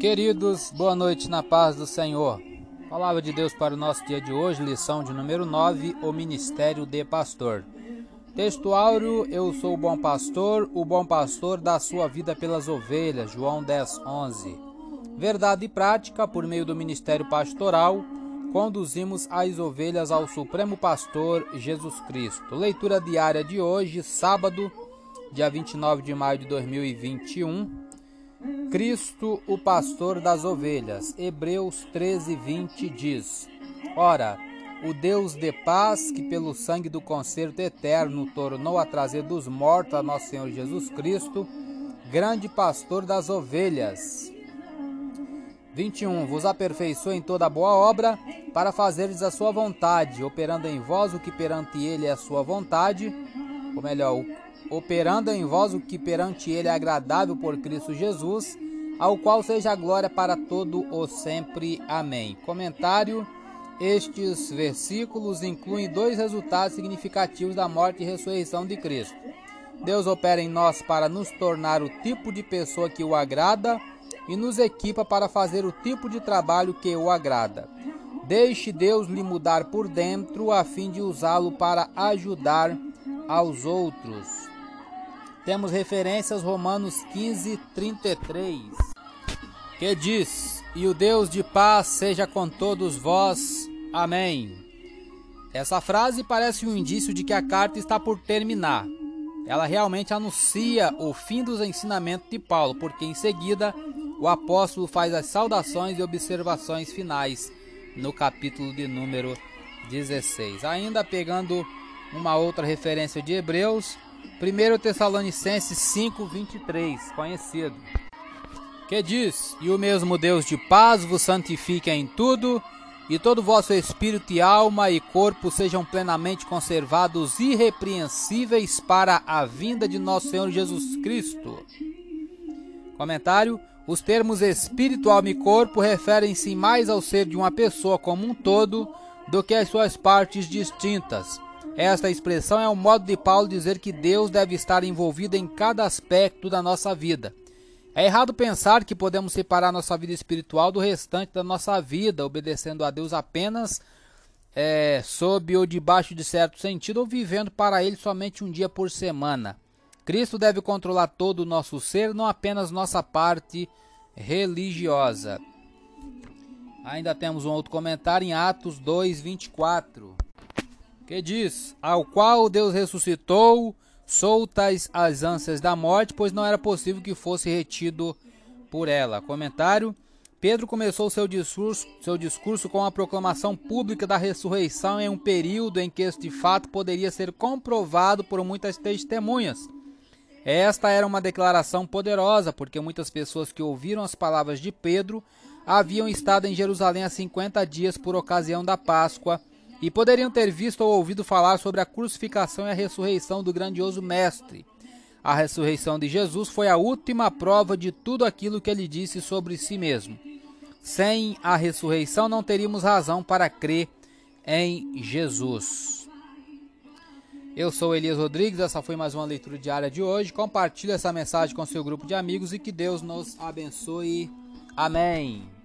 Queridos, boa noite na paz do Senhor. Palavra de Deus para o nosso dia de hoje, lição de número 9, o ministério de pastor. Texto áureo, eu sou o bom pastor, o bom pastor dá sua vida pelas ovelhas, João 10, 11. Verdade e prática, por meio do ministério pastoral, conduzimos as ovelhas ao Supremo Pastor Jesus Cristo. Leitura diária de hoje, sábado, dia 29 de maio de 2021 Cristo, o pastor das ovelhas. Hebreus 13, 20 diz: Ora, o Deus de paz, que pelo sangue do concerto eterno tornou a trazer dos mortos a nosso Senhor Jesus Cristo, grande pastor das ovelhas. 21. Vos aperfeiçoa em toda boa obra, para fazeres a sua vontade, operando em vós o que perante ele é a sua vontade, ou melhor, operando em vós o que perante ele é agradável por Cristo Jesus, ao qual seja a glória para todo o sempre. Amém. Comentário: Estes versículos incluem dois resultados significativos da morte e ressurreição de Cristo. Deus opera em nós para nos tornar o tipo de pessoa que o agrada e nos equipa para fazer o tipo de trabalho que o agrada. Deixe Deus lhe mudar por dentro a fim de usá-lo para ajudar aos outros temos referências Romanos 15, 33, que diz: E o Deus de paz seja com todos vós. Amém. Essa frase parece um indício de que a carta está por terminar. Ela realmente anuncia o fim dos ensinamentos de Paulo, porque em seguida o apóstolo faz as saudações e observações finais no capítulo de número 16. Ainda pegando uma outra referência de Hebreus, 1 Tessalonicenses 5:23, conhecido, que diz: E o mesmo Deus de paz vos santifique em tudo, e todo vosso espírito e alma e corpo sejam plenamente conservados irrepreensíveis para a vinda de nosso Senhor Jesus Cristo. Comentário: Os termos espírito, alma e corpo referem-se mais ao ser de uma pessoa como um todo do que às suas partes distintas esta expressão é um modo de Paulo dizer que Deus deve estar envolvido em cada aspecto da nossa vida. É errado pensar que podemos separar nossa vida espiritual do restante da nossa vida, obedecendo a Deus apenas é, sob ou debaixo de certo sentido ou vivendo para Ele somente um dia por semana. Cristo deve controlar todo o nosso ser, não apenas nossa parte religiosa. Ainda temos um outro comentário em Atos 2, 24 que diz: Ao qual Deus ressuscitou, soltas as ânsias da morte, pois não era possível que fosse retido por ela. Comentário: Pedro começou seu discurso, seu discurso com a proclamação pública da ressurreição em um período em que este fato poderia ser comprovado por muitas testemunhas. Esta era uma declaração poderosa, porque muitas pessoas que ouviram as palavras de Pedro haviam estado em Jerusalém há 50 dias por ocasião da Páscoa e poderiam ter visto ou ouvido falar sobre a crucificação e a ressurreição do grandioso Mestre. A ressurreição de Jesus foi a última prova de tudo aquilo que ele disse sobre si mesmo. Sem a ressurreição, não teríamos razão para crer em Jesus. Eu sou Elias Rodrigues, essa foi mais uma leitura diária de hoje. Compartilhe essa mensagem com seu grupo de amigos e que Deus nos abençoe. Amém.